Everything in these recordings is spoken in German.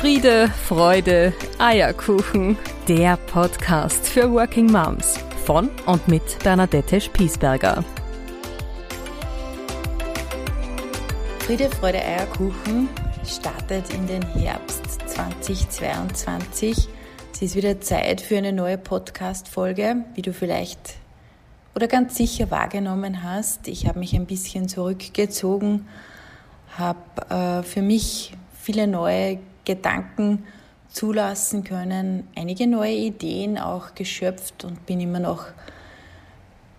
Friede, Freude, Eierkuchen. Der Podcast für Working Moms von und mit Bernadette Spiesberger. Friede, Freude, Eierkuchen startet in den Herbst 2022. Es ist wieder Zeit für eine neue Podcast-Folge, wie du vielleicht oder ganz sicher wahrgenommen hast. Ich habe mich ein bisschen zurückgezogen, habe äh, für mich viele neue Gedanken zulassen können, einige neue Ideen auch geschöpft und bin immer noch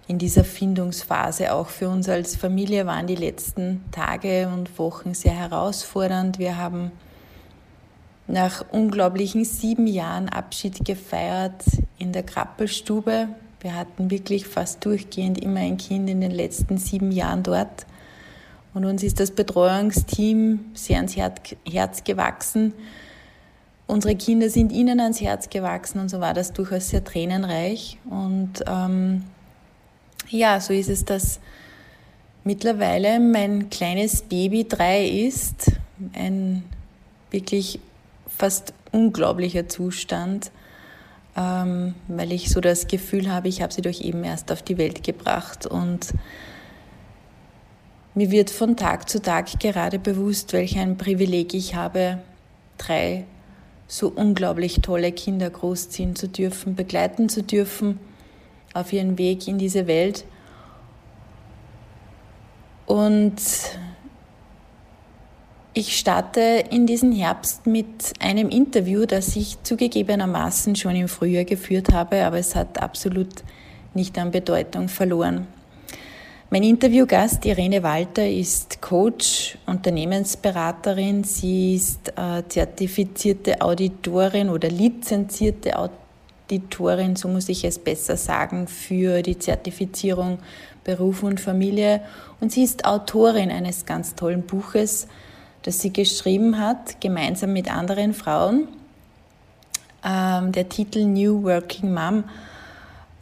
in dieser Findungsphase. Auch für uns als Familie waren die letzten Tage und Wochen sehr herausfordernd. Wir haben nach unglaublichen sieben Jahren Abschied gefeiert in der Krappelstube. Wir hatten wirklich fast durchgehend immer ein Kind in den letzten sieben Jahren dort. Und uns ist das Betreuungsteam sehr ans Herz gewachsen. Unsere Kinder sind ihnen ans Herz gewachsen und so war das durchaus sehr tränenreich. Und ähm, ja, so ist es, dass mittlerweile mein kleines Baby drei ist. Ein wirklich fast unglaublicher Zustand, ähm, weil ich so das Gefühl habe, ich habe sie doch eben erst auf die Welt gebracht und mir wird von Tag zu Tag gerade bewusst, welch ein Privileg ich habe, drei so unglaublich tolle Kinder großziehen zu dürfen, begleiten zu dürfen auf ihren Weg in diese Welt. Und ich starte in diesen Herbst mit einem Interview, das ich zugegebenermaßen schon im Frühjahr geführt habe, aber es hat absolut nicht an Bedeutung verloren. Mein Interviewgast Irene Walter ist Coach, Unternehmensberaterin. Sie ist äh, zertifizierte Auditorin oder lizenzierte Auditorin, so muss ich es besser sagen, für die Zertifizierung Beruf und Familie. Und sie ist Autorin eines ganz tollen Buches, das sie geschrieben hat, gemeinsam mit anderen Frauen. Ähm, der Titel New Working Mom.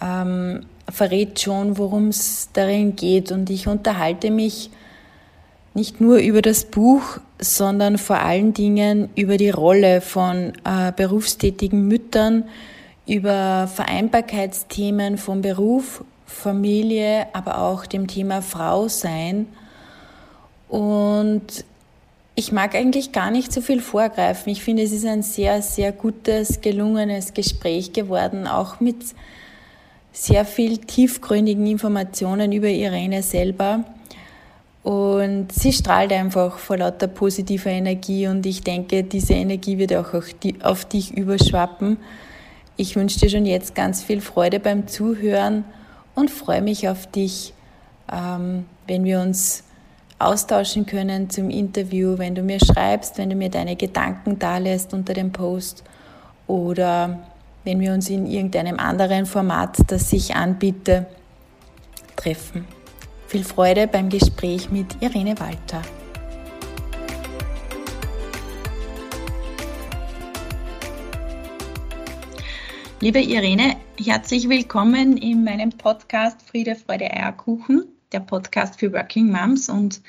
Ähm, verrät schon, worum es darin geht. Und ich unterhalte mich nicht nur über das Buch, sondern vor allen Dingen über die Rolle von äh, berufstätigen Müttern, über Vereinbarkeitsthemen von Beruf, Familie, aber auch dem Thema Frau sein. Und ich mag eigentlich gar nicht so viel vorgreifen. Ich finde, es ist ein sehr, sehr gutes, gelungenes Gespräch geworden, auch mit sehr viel tiefgründigen Informationen über Irene selber. Und sie strahlt einfach vor lauter positiver Energie und ich denke, diese Energie wird auch auf dich überschwappen. Ich wünsche dir schon jetzt ganz viel Freude beim Zuhören und freue mich auf dich, ähm, wenn wir uns austauschen können zum Interview, wenn du mir schreibst, wenn du mir deine Gedanken dalässt unter dem Post oder wenn wir uns in irgendeinem anderen Format, das sich anbiete, treffen. Viel Freude beim Gespräch mit Irene Walter. Liebe Irene, herzlich willkommen in meinem Podcast Friede, Freude, Eierkuchen, der Podcast für Working Moms und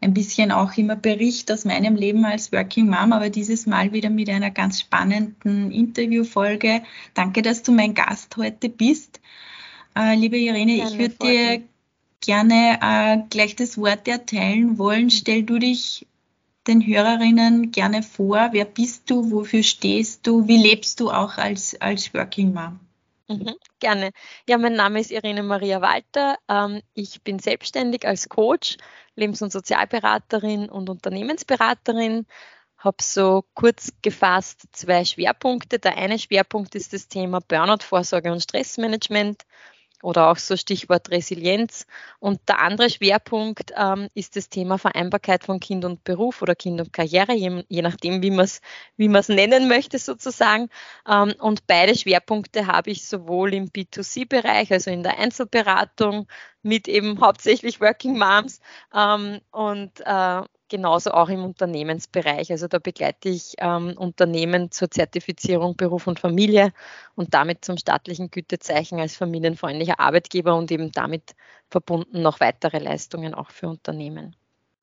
ein bisschen auch immer Bericht aus meinem Leben als Working Mom, aber dieses Mal wieder mit einer ganz spannenden Interviewfolge. Danke, dass du mein Gast heute bist. Äh, liebe Irene, gerne, ich würde dir gerne äh, gleich das Wort erteilen wollen. Stell du dich den Hörerinnen gerne vor. Wer bist du? Wofür stehst du? Wie lebst du auch als, als Working Mom? Mhm, gerne. Ja, mein Name ist Irene Maria Walter. Ähm, ich bin selbstständig als Coach Lebens- und Sozialberaterin und Unternehmensberaterin. Habe so kurz gefasst zwei Schwerpunkte. Der eine Schwerpunkt ist das Thema Burnout-Vorsorge und Stressmanagement oder auch so Stichwort Resilienz. Und der andere Schwerpunkt ähm, ist das Thema Vereinbarkeit von Kind und Beruf oder Kind und Karriere, je, je nachdem, wie man es wie nennen möchte sozusagen. Ähm, und beide Schwerpunkte habe ich sowohl im B2C-Bereich, also in der Einzelberatung mit eben hauptsächlich Working Moms ähm, und äh, genauso auch im Unternehmensbereich. Also da begleite ich ähm, Unternehmen zur Zertifizierung Beruf und Familie und damit zum staatlichen Gütezeichen als familienfreundlicher Arbeitgeber und eben damit verbunden noch weitere Leistungen auch für Unternehmen.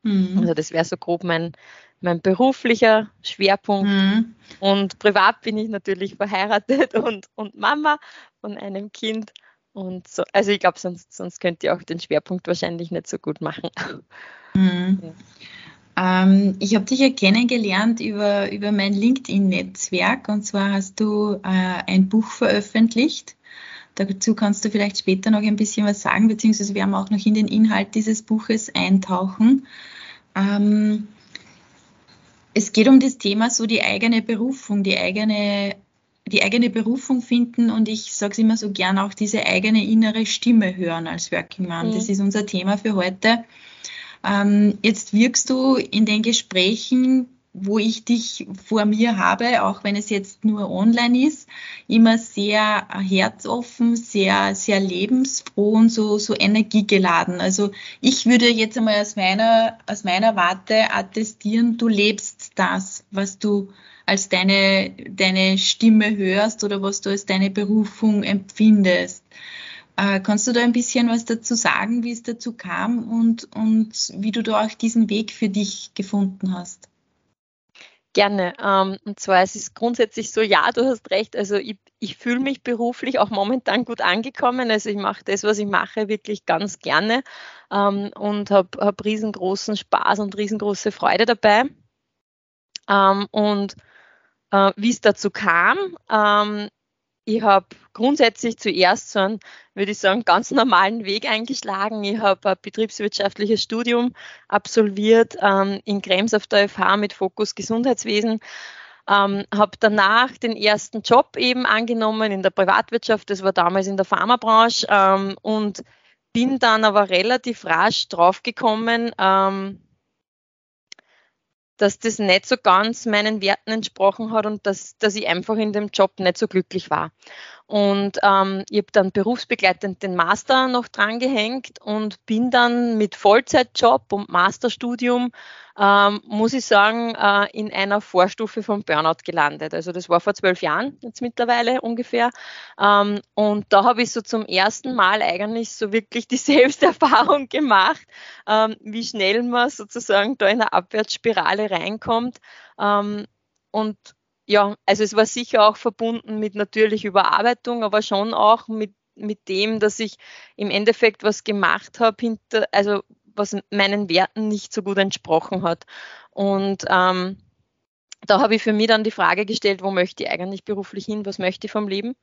Mhm. Also das wäre so grob mein, mein beruflicher Schwerpunkt. Mhm. Und privat bin ich natürlich verheiratet und, und Mama von einem Kind. Und so, also ich glaube, sonst, sonst könnt ihr auch den Schwerpunkt wahrscheinlich nicht so gut machen. Mhm. Ja. Ähm, ich habe dich ja kennengelernt über, über mein LinkedIn-Netzwerk und zwar hast du äh, ein Buch veröffentlicht. Dazu kannst du vielleicht später noch ein bisschen was sagen, beziehungsweise wir haben auch noch in den Inhalt dieses Buches eintauchen. Ähm, es geht um das Thema so die eigene Berufung, die eigene, die eigene Berufung finden und ich sage es immer so gern auch diese eigene innere Stimme hören als Working Mom. Mhm. Das ist unser Thema für heute. Ähm, jetzt wirkst du in den Gesprächen wo ich dich vor mir habe, auch wenn es jetzt nur online ist, immer sehr herzoffen, sehr, sehr lebensfroh und so, so energiegeladen. Also ich würde jetzt einmal aus meiner, aus meiner Warte attestieren, du lebst das, was du als deine, deine Stimme hörst oder was du als deine Berufung empfindest. Äh, kannst du da ein bisschen was dazu sagen, wie es dazu kam und, und wie du da auch diesen Weg für dich gefunden hast? Gerne. Ähm, und zwar, es ist grundsätzlich so, ja, du hast recht. Also ich, ich fühle mich beruflich auch momentan gut angekommen. Also ich mache das, was ich mache, wirklich ganz gerne ähm, und habe hab riesengroßen Spaß und riesengroße Freude dabei. Ähm, und äh, wie es dazu kam, ich habe grundsätzlich zuerst so einen, würde ich sagen, ganz normalen Weg eingeschlagen. Ich habe ein betriebswirtschaftliches Studium absolviert ähm, in Krems auf der FH mit Fokus Gesundheitswesen. Ähm, habe danach den ersten Job eben angenommen in der Privatwirtschaft, das war damals in der Pharmabranche ähm, und bin dann aber relativ rasch draufgekommen, ähm, dass das nicht so ganz meinen Werten entsprochen hat und dass, dass ich einfach in dem Job nicht so glücklich war. Und ähm, ich habe dann berufsbegleitend den Master noch drangehängt und bin dann mit Vollzeitjob und Masterstudium ähm, muss ich sagen, äh, in einer Vorstufe vom Burnout gelandet. Also das war vor zwölf Jahren jetzt mittlerweile ungefähr. Ähm, und da habe ich so zum ersten Mal eigentlich so wirklich die Selbsterfahrung gemacht, ähm, wie schnell man sozusagen da in eine Abwärtsspirale reinkommt. Ähm, und ja, also es war sicher auch verbunden mit natürlich Überarbeitung, aber schon auch mit mit dem, dass ich im Endeffekt was gemacht habe, hinter, also was meinen Werten nicht so gut entsprochen hat. Und ähm, da habe ich für mich dann die Frage gestellt, wo möchte ich eigentlich beruflich hin, was möchte ich vom Leben?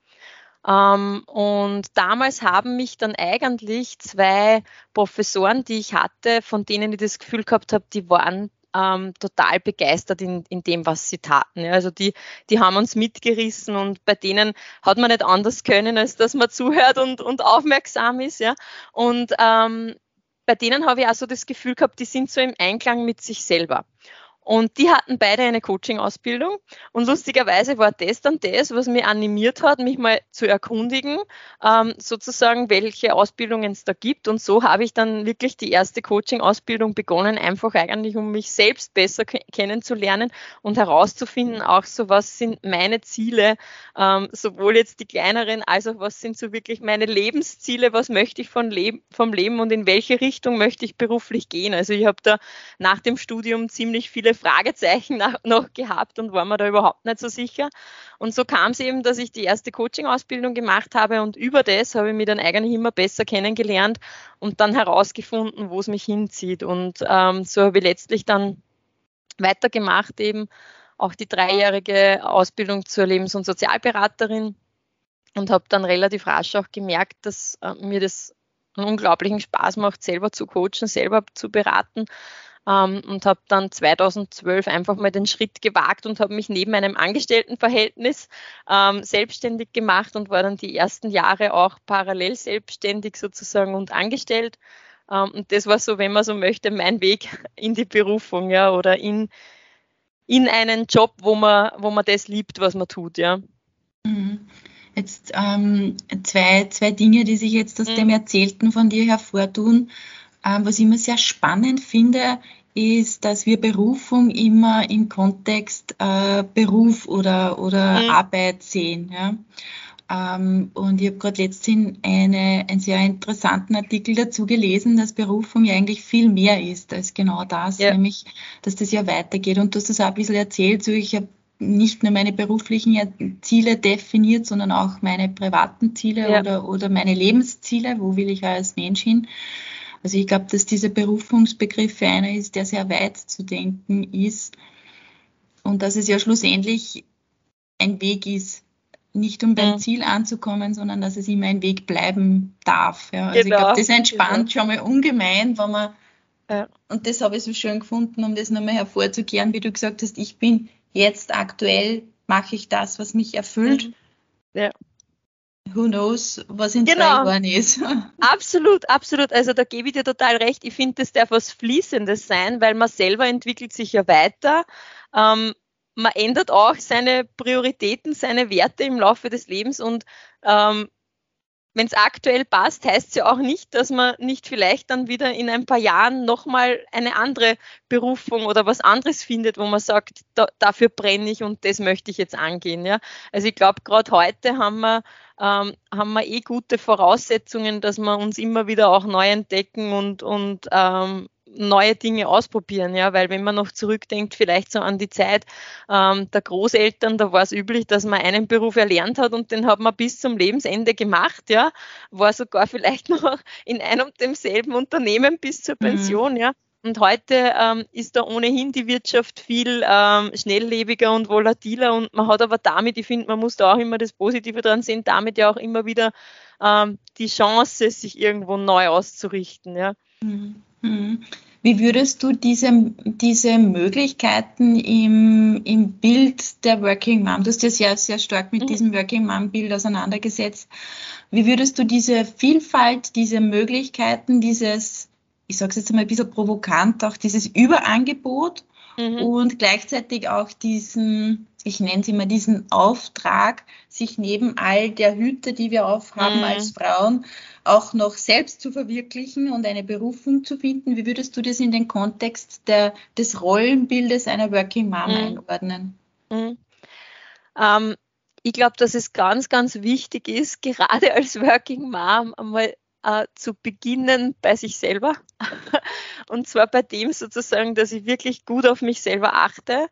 Ähm, und damals haben mich dann eigentlich zwei Professoren, die ich hatte, von denen ich das Gefühl gehabt habe, die waren ähm, total begeistert in, in dem, was sie taten. Ja, also die, die haben uns mitgerissen und bei denen hat man nicht anders können, als dass man zuhört und, und aufmerksam ist. Ja. Und ähm, bei denen habe ich auch so das Gefühl gehabt, die sind so im Einklang mit sich selber. Und die hatten beide eine Coaching-Ausbildung. Und lustigerweise war das dann das, was mich animiert hat, mich mal zu erkundigen, ähm, sozusagen, welche Ausbildungen es da gibt. Und so habe ich dann wirklich die erste Coaching-Ausbildung begonnen, einfach eigentlich, um mich selbst besser kennenzulernen und herauszufinden, auch so, was sind meine Ziele, ähm, sowohl jetzt die kleineren, als auch was sind so wirklich meine Lebensziele, was möchte ich von Leben, vom Leben und in welche Richtung möchte ich beruflich gehen. Also ich habe da nach dem Studium ziemlich viele Fragezeichen noch gehabt und war mir da überhaupt nicht so sicher. Und so kam es eben, dass ich die erste Coaching-Ausbildung gemacht habe und über das habe ich mich dann eigentlich immer besser kennengelernt und dann herausgefunden, wo es mich hinzieht. Und ähm, so habe ich letztlich dann weitergemacht, eben auch die dreijährige Ausbildung zur Lebens- und Sozialberaterin und habe dann relativ rasch auch gemerkt, dass äh, mir das einen unglaublichen Spaß macht, selber zu coachen, selber zu beraten ähm, und habe dann 2012 einfach mal den Schritt gewagt und habe mich neben einem Angestelltenverhältnis ähm, selbstständig gemacht und war dann die ersten Jahre auch parallel selbstständig sozusagen und angestellt. Ähm, und das war so, wenn man so möchte, mein Weg in die Berufung, ja, oder in, in einen Job, wo man, wo man das liebt, was man tut, ja. Mhm. Jetzt ähm, zwei, zwei Dinge, die sich jetzt aus mhm. dem Erzählten von dir hervortun. Ähm, was ich immer sehr spannend finde, ist, dass wir Berufung immer im Kontext äh, Beruf oder, oder mhm. Arbeit sehen. Ja? Ähm, und ich habe gerade letztens eine, einen sehr interessanten Artikel dazu gelesen, dass Berufung ja eigentlich viel mehr ist als genau das, ja. nämlich, dass das ja weitergeht. Und du hast das auch ein bisschen erzählt, so ich habe nicht nur meine beruflichen Ziele definiert, sondern auch meine privaten Ziele ja. oder, oder meine Lebensziele, wo will ich als Mensch hin. Also ich glaube, dass dieser Berufungsbegriff einer ist, der sehr weit zu denken ist und dass es ja schlussendlich ein Weg ist, nicht um beim ja. Ziel anzukommen, sondern dass es immer ein Weg bleiben darf. Ja. Also genau. ich glaube, das entspannt genau. schon mal ungemein, wenn man ja. und das habe ich so schön gefunden, um das nochmal hervorzukehren, wie du gesagt hast, ich bin jetzt aktuell, mache ich das, was mich erfüllt. Mhm. Ja. Who knows, was in genau. zwei Jahren ist. absolut, absolut. Also da gebe ich dir total recht. Ich finde, das darf was Fließendes sein, weil man selber entwickelt sich ja weiter. Ähm, man ändert auch seine Prioritäten, seine Werte im Laufe des Lebens und ähm, wenn es aktuell passt, heißt es ja auch nicht, dass man nicht vielleicht dann wieder in ein paar Jahren nochmal eine andere Berufung oder was anderes findet, wo man sagt, da, dafür brenne ich und das möchte ich jetzt angehen. Ja? Also ich glaube, gerade heute haben wir, ähm, haben wir eh gute Voraussetzungen, dass wir uns immer wieder auch neu entdecken und, und ähm, neue Dinge ausprobieren, ja, weil wenn man noch zurückdenkt, vielleicht so an die Zeit ähm, der Großeltern, da war es üblich, dass man einen Beruf erlernt hat und den hat man bis zum Lebensende gemacht, ja, war sogar vielleicht noch in einem und demselben Unternehmen bis zur mhm. Pension, mhm. ja. Und heute ähm, ist da ohnehin die Wirtschaft viel ähm, schnelllebiger und volatiler und man hat aber damit, ich finde, man muss da auch immer das Positive dran sehen, damit ja auch immer wieder ähm, die Chance, sich irgendwo neu auszurichten. Ja. Mhm. Mhm. Wie würdest du diese, diese Möglichkeiten im, im Bild der Working Mom, du hast ja sehr, sehr stark mit mhm. diesem Working Mom Bild auseinandergesetzt, wie würdest du diese Vielfalt, diese Möglichkeiten, dieses, ich sage es jetzt mal ein bisschen provokant, auch dieses Überangebot mhm. und gleichzeitig auch diesen, ich nenne es immer diesen Auftrag, sich neben all der Hüte, die wir aufhaben mhm. als Frauen, auch noch selbst zu verwirklichen und eine Berufung zu finden. Wie würdest du das in den Kontext der, des Rollenbildes einer Working Mom mhm. einordnen? Mhm. Ähm, ich glaube, dass es ganz, ganz wichtig ist, gerade als Working Mom einmal äh, zu beginnen bei sich selber. und zwar bei dem sozusagen, dass ich wirklich gut auf mich selber achte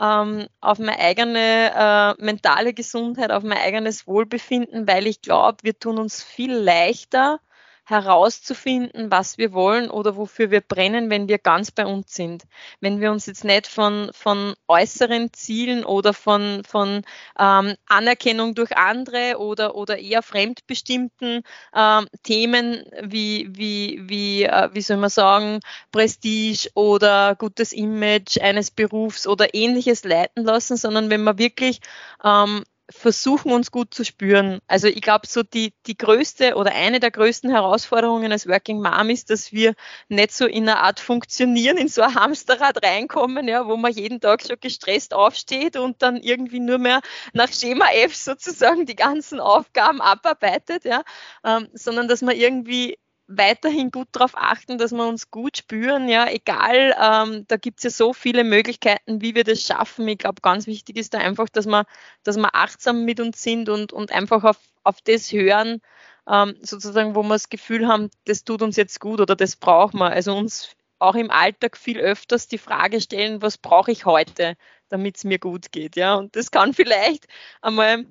ähm, auf meine eigene äh, mentale Gesundheit, auf mein eigenes Wohlbefinden, weil ich glaube, wir tun uns viel leichter, herauszufinden, was wir wollen oder wofür wir brennen, wenn wir ganz bei uns sind. Wenn wir uns jetzt nicht von, von äußeren Zielen oder von, von ähm, Anerkennung durch andere oder, oder eher fremdbestimmten ähm, Themen wie, wie, wie, äh, wie soll man sagen, Prestige oder gutes Image eines Berufs oder ähnliches leiten lassen, sondern wenn man wirklich ähm, versuchen uns gut zu spüren. Also ich glaube, so die, die größte oder eine der größten Herausforderungen als Working Mom ist, dass wir nicht so in einer Art funktionieren, in so ein Hamsterrad reinkommen, ja, wo man jeden Tag schon gestresst aufsteht und dann irgendwie nur mehr nach Schema F sozusagen die ganzen Aufgaben abarbeitet, ja, ähm, sondern dass man irgendwie weiterhin gut darauf achten, dass wir uns gut spüren, ja, egal, ähm, da gibt es ja so viele Möglichkeiten, wie wir das schaffen. Ich glaube, ganz wichtig ist da einfach, dass wir, dass wir achtsam mit uns sind und, und einfach auf, auf das hören, ähm, sozusagen, wo wir das Gefühl haben, das tut uns jetzt gut oder das brauchen wir. Also uns auch im Alltag viel öfters die Frage stellen, was brauche ich heute, damit es mir gut geht, ja. Und das kann vielleicht einmal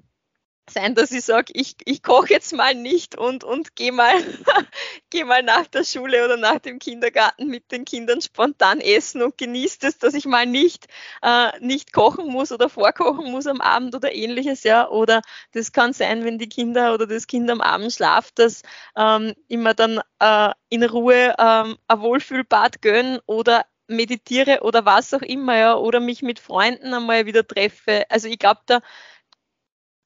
sein, dass ich sage, ich, ich koche jetzt mal nicht und, und gehe mal, geh mal nach der Schule oder nach dem Kindergarten mit den Kindern spontan essen und genieße es, dass ich mal nicht, äh, nicht kochen muss oder vorkochen muss am Abend oder ähnliches, ja. Oder das kann sein, wenn die Kinder oder das Kind am Abend schlaft, dass ähm, immer dann äh, in Ruhe ähm, ein Wohlfühlbad gönn oder meditiere oder was auch immer, ja, oder mich mit Freunden einmal wieder treffe. Also ich glaube, da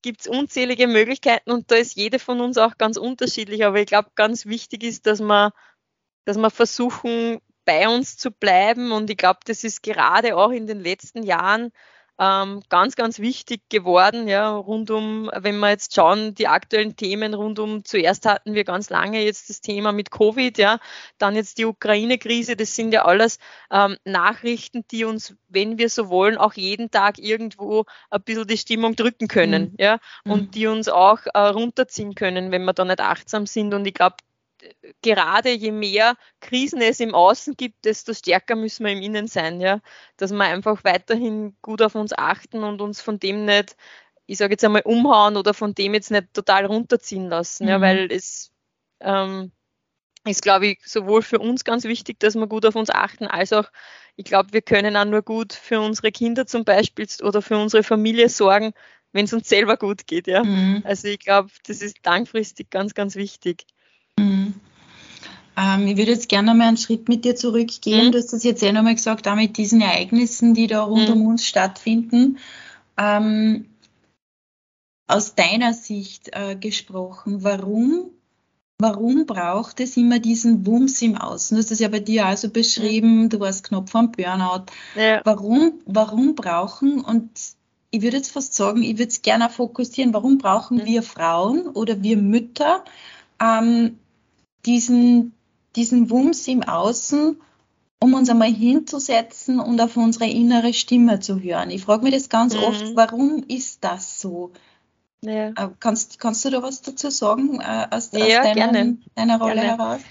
gibt es unzählige Möglichkeiten und da ist jede von uns auch ganz unterschiedlich. Aber ich glaube, ganz wichtig ist, dass wir, dass wir versuchen, bei uns zu bleiben. Und ich glaube, das ist gerade auch in den letzten Jahren ähm, ganz, ganz wichtig geworden, ja, rund um, wenn wir jetzt schauen, die aktuellen Themen rund um, zuerst hatten wir ganz lange jetzt das Thema mit Covid, ja, dann jetzt die Ukraine-Krise, das sind ja alles ähm, Nachrichten, die uns, wenn wir so wollen, auch jeden Tag irgendwo ein bisschen die Stimmung drücken können, mhm. ja, und mhm. die uns auch äh, runterziehen können, wenn wir da nicht achtsam sind. Und ich glaube, gerade je mehr Krisen es im Außen gibt, desto stärker müssen wir im Innen sein, ja. Dass wir einfach weiterhin gut auf uns achten und uns von dem nicht, ich sage jetzt einmal, umhauen oder von dem jetzt nicht total runterziehen lassen, mhm. ja, weil es ähm, ist, glaube ich, sowohl für uns ganz wichtig, dass wir gut auf uns achten, als auch, ich glaube, wir können auch nur gut für unsere Kinder zum Beispiel oder für unsere Familie sorgen, wenn es uns selber gut geht, ja. Mhm. Also ich glaube, das ist langfristig ganz, ganz wichtig. Mhm. Ähm, ich würde jetzt gerne mal einen Schritt mit dir zurückgehen. Mhm. Du hast das jetzt eh nochmal gesagt, auch mit diesen Ereignissen, die da rund mhm. um uns stattfinden. Ähm, aus deiner Sicht äh, gesprochen, warum, warum braucht es immer diesen Wumms im Außen? Du hast das ja bei dir also beschrieben, mhm. du warst knapp vom Burnout. Ja. Warum, warum brauchen, und ich würde jetzt fast sagen, ich würde es gerne fokussieren, warum brauchen mhm. wir Frauen oder wir Mütter ähm, diesen, diesen Wumms im Außen, um uns einmal hinzusetzen und auf unsere innere Stimme zu hören. Ich frage mich das ganz mhm. oft, warum ist das so? Ja. Äh, kannst, kannst du da was dazu sagen äh, aus, ja, aus deiner, deiner Rolle gerne. heraus?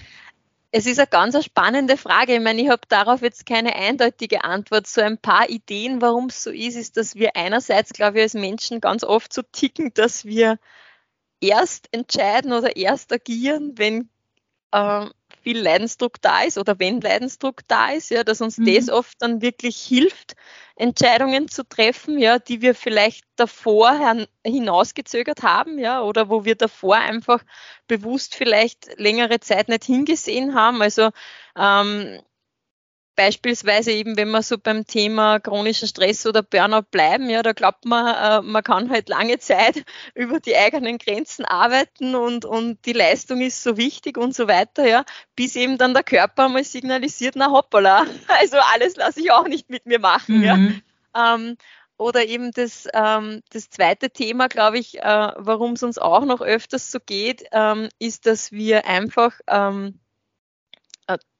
Es ist eine ganz spannende Frage. Ich meine, ich habe darauf jetzt keine eindeutige Antwort. So ein paar Ideen, warum es so ist, ist, dass wir einerseits, glaube ich, als Menschen ganz oft so ticken, dass wir erst entscheiden oder erst agieren, wenn äh, viel Leidensdruck da ist oder wenn Leidensdruck da ist, ja, dass uns mhm. das oft dann wirklich hilft, Entscheidungen zu treffen, ja, die wir vielleicht davor hinausgezögert haben, ja, oder wo wir davor einfach bewusst vielleicht längere Zeit nicht hingesehen haben. Also ähm, beispielsweise eben, wenn wir so beim Thema chronischer Stress oder Burnout bleiben, ja, da glaubt man, äh, man kann halt lange Zeit über die eigenen Grenzen arbeiten und, und die Leistung ist so wichtig und so weiter, ja, bis eben dann der Körper mal signalisiert, na hoppala, also alles lasse ich auch nicht mit mir machen, mhm. ja. Ähm, oder eben das, ähm, das zweite Thema, glaube ich, äh, warum es uns auch noch öfters so geht, ähm, ist, dass wir einfach ähm,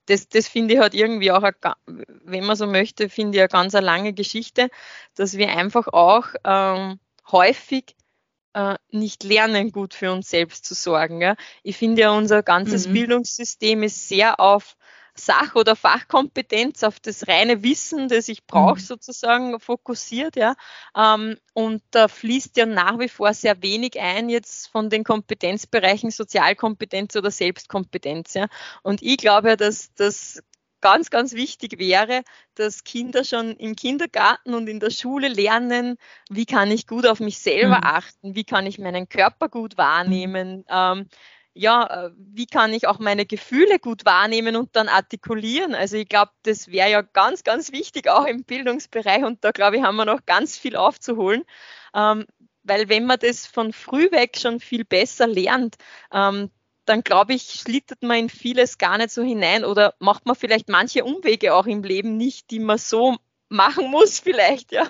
das, das finde ich halt irgendwie auch, eine, wenn man so möchte, finde ich eine ganz eine lange Geschichte, dass wir einfach auch ähm, häufig äh, nicht lernen, gut für uns selbst zu sorgen. Ja? Ich finde ja, unser ganzes mhm. Bildungssystem ist sehr auf Sach- oder Fachkompetenz, auf das reine Wissen, das ich brauche, mhm. sozusagen fokussiert, ja. Ähm, und da fließt ja nach wie vor sehr wenig ein jetzt von den Kompetenzbereichen Sozialkompetenz oder Selbstkompetenz, ja. Und ich glaube, dass das ganz, ganz wichtig wäre, dass Kinder schon im Kindergarten und in der Schule lernen, wie kann ich gut auf mich selber mhm. achten, wie kann ich meinen Körper gut wahrnehmen, ähm, ja, äh, wie kann ich auch meine Gefühle gut wahrnehmen und dann artikulieren? Also ich glaube, das wäre ja ganz, ganz wichtig auch im Bildungsbereich und da glaube ich, haben wir noch ganz viel aufzuholen. Ähm, weil wenn man das von früh weg schon viel besser lernt, ähm, dann glaube ich, schlittert man in vieles gar nicht so hinein oder macht man vielleicht manche Umwege auch im Leben nicht, die man so machen muss vielleicht, ja.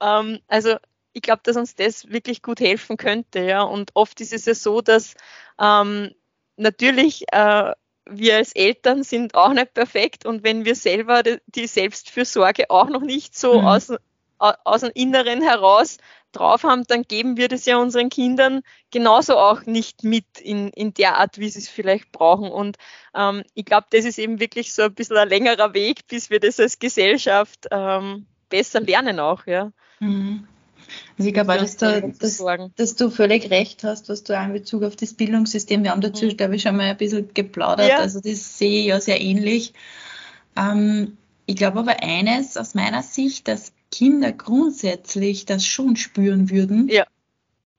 Ähm, also ich glaube, dass uns das wirklich gut helfen könnte, ja. Und oft ist es ja so, dass ähm, natürlich äh, wir als Eltern sind auch nicht perfekt und wenn wir selber die Selbstfürsorge auch noch nicht so mhm. aus, aus dem Inneren heraus drauf haben, dann geben wir das ja unseren Kindern genauso auch nicht mit in, in der Art, wie sie es vielleicht brauchen. Und ähm, ich glaube, das ist eben wirklich so ein bisschen ein längerer Weg, bis wir das als Gesellschaft ähm, besser lernen auch, ja. Mhm. Also ich glaube auch, dass du, dass, dass, du völlig recht hast, was du auch in Bezug auf das Bildungssystem, wir haben dazu, mhm. glaube ich, schon mal ein bisschen geplaudert, ja. also das sehe ich ja sehr ähnlich. Ähm, ich glaube aber eines aus meiner Sicht, dass Kinder grundsätzlich das schon spüren würden. Ja.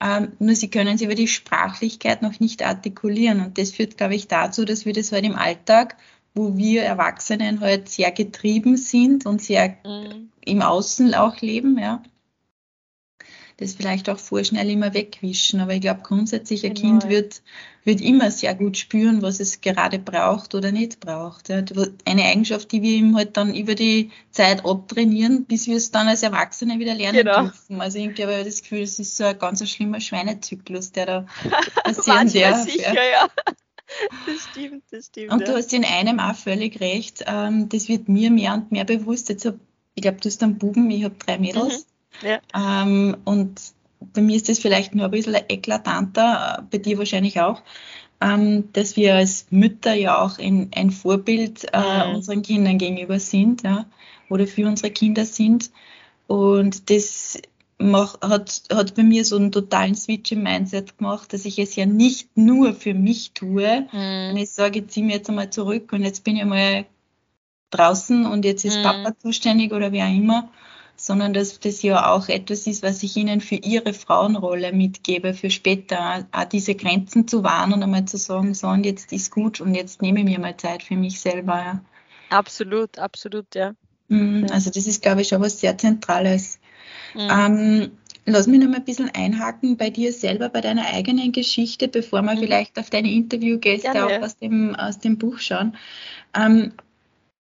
Ähm, nur sie können sie über die Sprachlichkeit noch nicht artikulieren. Und das führt, glaube ich, dazu, dass wir das halt im Alltag, wo wir Erwachsenen halt sehr getrieben sind und sehr mhm. im Außen auch leben, ja, das vielleicht auch vorschnell immer wegwischen. Aber ich glaube grundsätzlich, ein genau. Kind wird, wird immer sehr gut spüren, was es gerade braucht oder nicht braucht. Eine Eigenschaft, die wir ihm halt dann über die Zeit abtrainieren, bis wir es dann als Erwachsene wieder lernen genau. dürfen. Also ich habe das Gefühl, es ist so ein ganz schlimmer Schweinezyklus, der da passieren darf. Sicher, ja. ja. Das stimmt, das stimmt. Und du hast in einem auch völlig recht. Ähm, das wird mir mehr und mehr bewusst. Jetzt hab, ich glaube, du hast einen Buben, ich habe drei Mädels. Mhm. Ja. Ähm, und bei mir ist das vielleicht nur ein bisschen eklatanter, bei dir wahrscheinlich auch, ähm, dass wir als Mütter ja auch ein, ein Vorbild äh, mhm. unseren Kindern gegenüber sind ja, oder für unsere Kinder sind. Und das mach, hat, hat bei mir so einen totalen Switch im Mindset gemacht, dass ich es ja nicht nur für mich tue. Mhm. Und ich sage, ich ziehe mir jetzt einmal zurück und jetzt bin ich mal draußen und jetzt ist mhm. Papa zuständig oder wer auch immer, sondern dass das ja auch etwas ist, was ich ihnen für ihre Frauenrolle mitgebe, für später auch diese Grenzen zu wahren und einmal zu sagen, so und jetzt ist gut und jetzt nehme ich mir mal Zeit für mich selber. Ja. Absolut, absolut, ja. Mhm, also das ist, glaube ich, schon was sehr Zentrales. Mhm. Ähm, lass mich noch mal ein bisschen einhaken bei dir selber, bei deiner eigenen Geschichte, bevor wir mhm. vielleicht auf deine Interviewgäste Gerne. auch aus dem, aus dem Buch schauen. Ähm,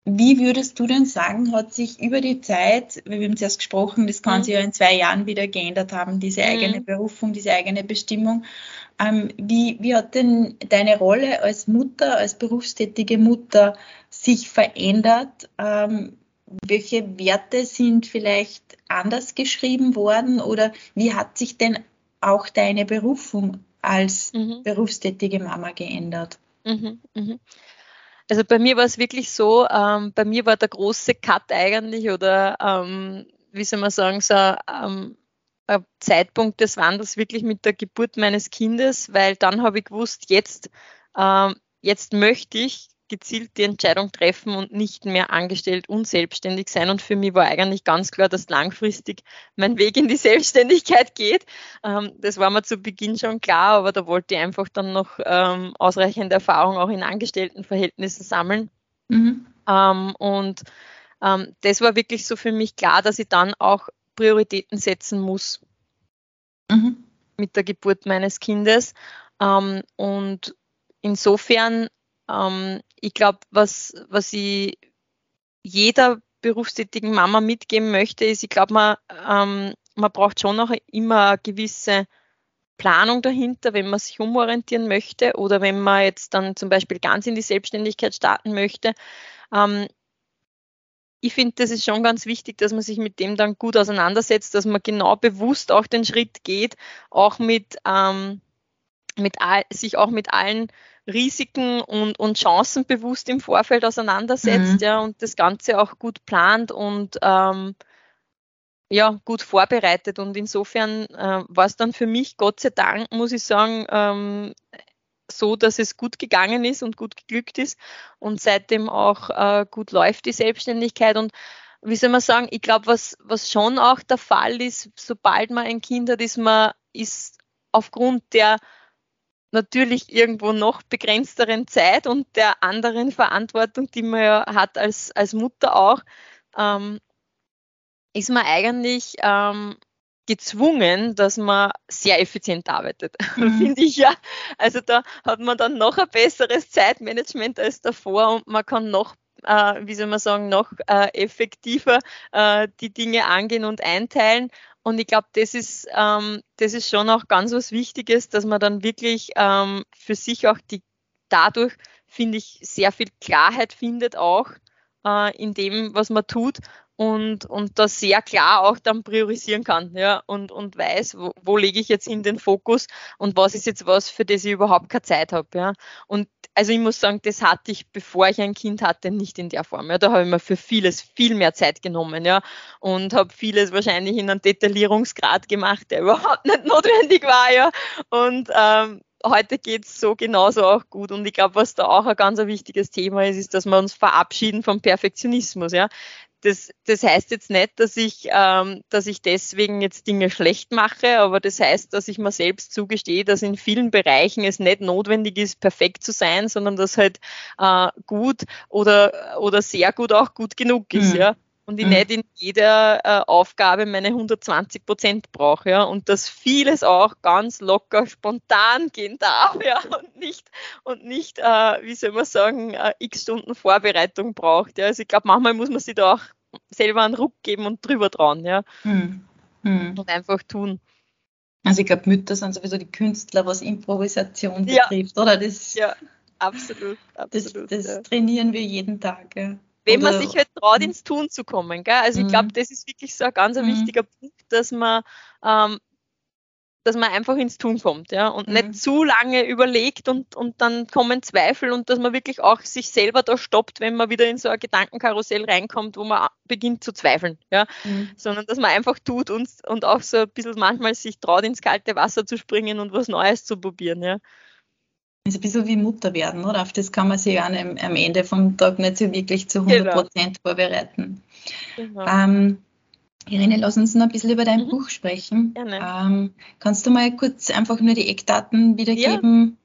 wie würdest du denn sagen, hat sich über die Zeit, wir haben zuerst gesprochen, das kann mhm. sich ja in zwei Jahren wieder geändert haben, diese eigene mhm. Berufung, diese eigene Bestimmung. Ähm, wie, wie hat denn deine Rolle als Mutter, als berufstätige Mutter sich verändert? Ähm, welche Werte sind vielleicht anders geschrieben worden oder wie hat sich denn auch deine Berufung als mhm. berufstätige Mama geändert? Mhm, mh. Also bei mir war es wirklich so, ähm, bei mir war der große Cut eigentlich oder ähm, wie soll man sagen, so ähm, ein Zeitpunkt des Wandels wirklich mit der Geburt meines Kindes, weil dann habe ich gewusst, jetzt, ähm, jetzt möchte ich gezielt die Entscheidung treffen und nicht mehr angestellt und selbstständig sein. Und für mich war eigentlich ganz klar, dass langfristig mein Weg in die Selbstständigkeit geht. Ähm, das war mir zu Beginn schon klar, aber da wollte ich einfach dann noch ähm, ausreichende Erfahrung auch in Angestelltenverhältnissen sammeln. Mhm. Ähm, und das war wirklich so für mich klar, dass ich dann auch Prioritäten setzen muss mhm. mit der Geburt meines Kindes. Und insofern ähm, ich glaube, was, was ich jeder berufstätigen Mama mitgeben möchte, ist, ich glaube, man, ähm, man braucht schon noch immer eine gewisse Planung dahinter, wenn man sich umorientieren möchte oder wenn man jetzt dann zum Beispiel ganz in die Selbstständigkeit starten möchte. Ähm, ich finde, das ist schon ganz wichtig, dass man sich mit dem dann gut auseinandersetzt, dass man genau bewusst auch den Schritt geht, auch mit, ähm, mit all, sich auch mit allen Risiken und, und Chancen bewusst im Vorfeld auseinandersetzt, mhm. ja, und das Ganze auch gut plant und ähm, ja, gut vorbereitet. Und insofern äh, war es dann für mich, Gott sei Dank, muss ich sagen, ähm, so, dass es gut gegangen ist und gut geglückt ist und seitdem auch äh, gut läuft die Selbstständigkeit. Und wie soll man sagen, ich glaube, was, was schon auch der Fall ist, sobald man ein Kind hat, ist man ist aufgrund der natürlich irgendwo noch begrenzteren Zeit und der anderen Verantwortung, die man ja hat als, als Mutter auch, ähm, ist man eigentlich ähm, gezwungen, dass man sehr effizient arbeitet, mhm. finde ich ja. Also da hat man dann noch ein besseres Zeitmanagement als davor und man kann noch äh, wie soll man sagen, noch äh, effektiver äh, die Dinge angehen und einteilen. Und ich glaube, das ist, ähm, das ist schon auch ganz was Wichtiges, dass man dann wirklich ähm, für sich auch die dadurch, finde ich, sehr viel Klarheit findet auch äh, in dem, was man tut und, und das sehr klar auch dann priorisieren kann, ja, und, und weiß, wo, wo lege ich jetzt in den Fokus und was ist jetzt was, für das ich überhaupt keine Zeit habe, ja. Und also ich muss sagen, das hatte ich, bevor ich ein Kind hatte, nicht in der Form. Ja. Da habe ich mir für vieles viel mehr Zeit genommen, ja, und habe vieles wahrscheinlich in einem Detaillierungsgrad gemacht, der überhaupt nicht notwendig war, ja. Und ähm, heute geht es so genauso auch gut. Und ich glaube, was da auch ein ganz wichtiges Thema ist, ist, dass wir uns verabschieden vom Perfektionismus. Ja? Das, das heißt jetzt nicht, dass ich, ähm, dass ich deswegen jetzt Dinge schlecht mache, aber das heißt, dass ich mir selbst zugestehe, dass in vielen Bereichen es nicht notwendig ist, perfekt zu sein, sondern dass halt äh, gut oder, oder sehr gut auch gut genug ist. Mhm. Ja? Und ich mhm. nicht in jeder äh, Aufgabe meine 120 Prozent brauche, ja, und dass vieles auch ganz locker, spontan gehen darf, ja, und nicht, und nicht, äh, wie soll man sagen, äh, x Stunden Vorbereitung braucht, ja. Also ich glaube, manchmal muss man sich da auch selber einen Ruck geben und drüber trauen, ja. Mhm. Mhm. Und einfach tun. Also ich glaube, Mütter sind sowieso die Künstler, was Improvisation betrifft, ja. oder? Das, ja, absolut. absolut das, das ja. trainieren wir jeden Tag. Ja. Wenn man sich halt traut, ins Tun zu kommen. Gell? Also ich glaube, mhm. das ist wirklich so ein ganz ein mhm. wichtiger Punkt, dass man ähm, dass man einfach ins Tun kommt, ja, und mhm. nicht zu lange überlegt und, und dann kommen Zweifel und dass man wirklich auch sich selber da stoppt, wenn man wieder in so ein Gedankenkarussell reinkommt, wo man beginnt zu zweifeln, ja, mhm. sondern dass man einfach tut und, und auch so ein bisschen manchmal sich traut, ins kalte Wasser zu springen und was Neues zu probieren, ja. Ist ein bisschen wie Mutter werden, oder? Auf das kann man sich am, am Ende vom Tag nicht so wirklich zu 100 Prozent genau. vorbereiten. Genau. Ähm, Irene, lass uns noch ein bisschen über dein mhm. Buch sprechen. Gerne. Ähm, kannst du mal kurz einfach nur die Eckdaten wiedergeben?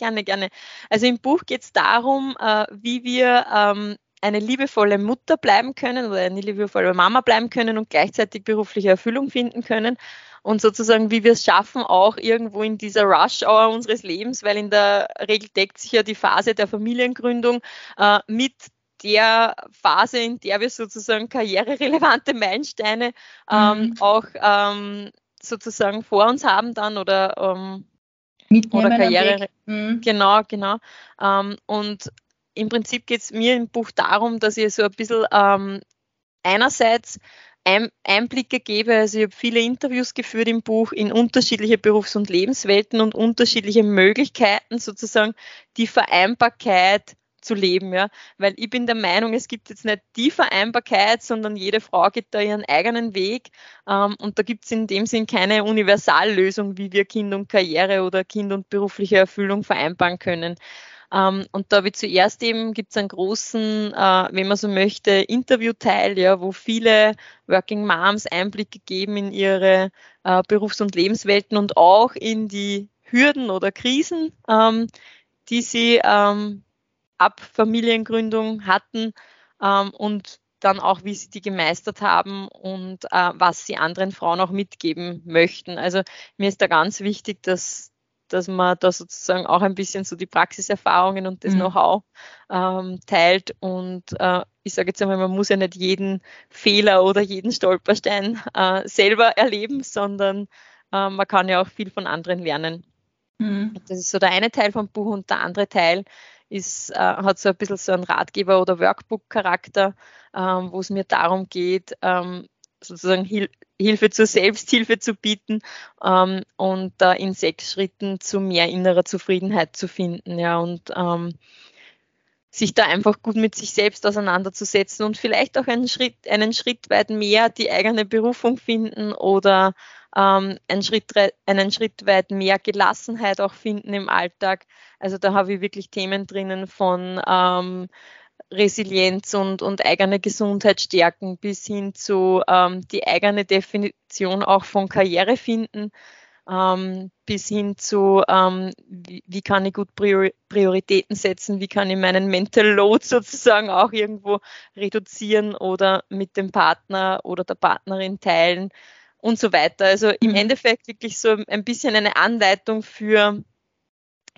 Ja, gerne, gerne. Also im Buch geht es darum, äh, wie wir ähm, eine liebevolle Mutter bleiben können oder eine liebevolle Mama bleiben können und gleichzeitig berufliche Erfüllung finden können. Und sozusagen, wie wir es schaffen, auch irgendwo in dieser Rush-Hour unseres Lebens, weil in der Regel deckt sich ja die Phase der Familiengründung äh, mit der Phase, in der wir sozusagen karriererelevante Meilensteine ähm, mhm. auch ähm, sozusagen vor uns haben dann oder, ähm, oder Karriere. Mhm. Genau, genau. Ähm, und im Prinzip geht es mir im Buch darum, dass ich so ein bisschen ähm, einerseits Einblicke gebe. Also ich habe viele Interviews geführt im Buch in unterschiedliche Berufs- und Lebenswelten und unterschiedliche Möglichkeiten, sozusagen die Vereinbarkeit zu leben, ja. Weil ich bin der Meinung, es gibt jetzt nicht die Vereinbarkeit, sondern jede Frau geht da ihren eigenen Weg. Ähm, und da gibt es in dem Sinn keine Universallösung, wie wir Kind und Karriere oder Kind und berufliche Erfüllung vereinbaren können. Ähm, und da habe ich zuerst eben gibt es einen großen, äh, wenn man so möchte, Interviewteil, ja, wo viele Working Moms Einblicke geben in ihre äh, Berufs- und Lebenswelten und auch in die Hürden oder Krisen, ähm, die sie ähm, ab Familiengründung hatten ähm, und dann auch, wie sie die gemeistert haben und äh, was sie anderen Frauen auch mitgeben möchten. Also mir ist da ganz wichtig, dass, dass man da sozusagen auch ein bisschen so die Praxiserfahrungen und das mhm. Know-how ähm, teilt. Und äh, ich sage jetzt einmal, man muss ja nicht jeden Fehler oder jeden Stolperstein äh, selber erleben, sondern äh, man kann ja auch viel von anderen lernen. Mhm. Das ist so der eine Teil vom Buch und der andere Teil ist, äh, hat so ein bisschen so einen Ratgeber- oder Workbook-Charakter, ähm, wo es mir darum geht, ähm, sozusagen Hil Hilfe zur Selbsthilfe zu bieten ähm, und da in sechs Schritten zu mehr innerer Zufriedenheit zu finden. Ja, und ähm, sich da einfach gut mit sich selbst auseinanderzusetzen und vielleicht auch einen Schritt, einen Schritt weit mehr die eigene Berufung finden oder ähm, einen, Schritt, einen Schritt weit mehr Gelassenheit auch finden im Alltag. Also da habe ich wirklich Themen drinnen von ähm, Resilienz und, und eigene Gesundheit stärken bis hin zu ähm, die eigene Definition auch von Karriere finden. Ähm, bis hin zu, ähm, wie, wie, kann ich gut Prioritäten setzen, wie kann ich meinen Mental Load sozusagen auch irgendwo reduzieren oder mit dem Partner oder der Partnerin teilen und so weiter. Also im mhm. Endeffekt wirklich so ein bisschen eine Anleitung für,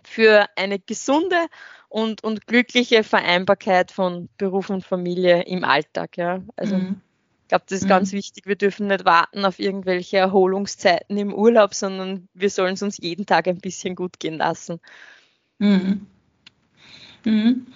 für eine gesunde und, und glückliche Vereinbarkeit von Beruf und Familie im Alltag. Ja. Also mhm. ich glaube, das ist mhm. ganz wichtig. Wir dürfen nicht warten auf irgendwelche Erholungszeiten im Urlaub, sondern wir sollen es uns jeden Tag ein bisschen gut gehen lassen. Mhm. Mhm.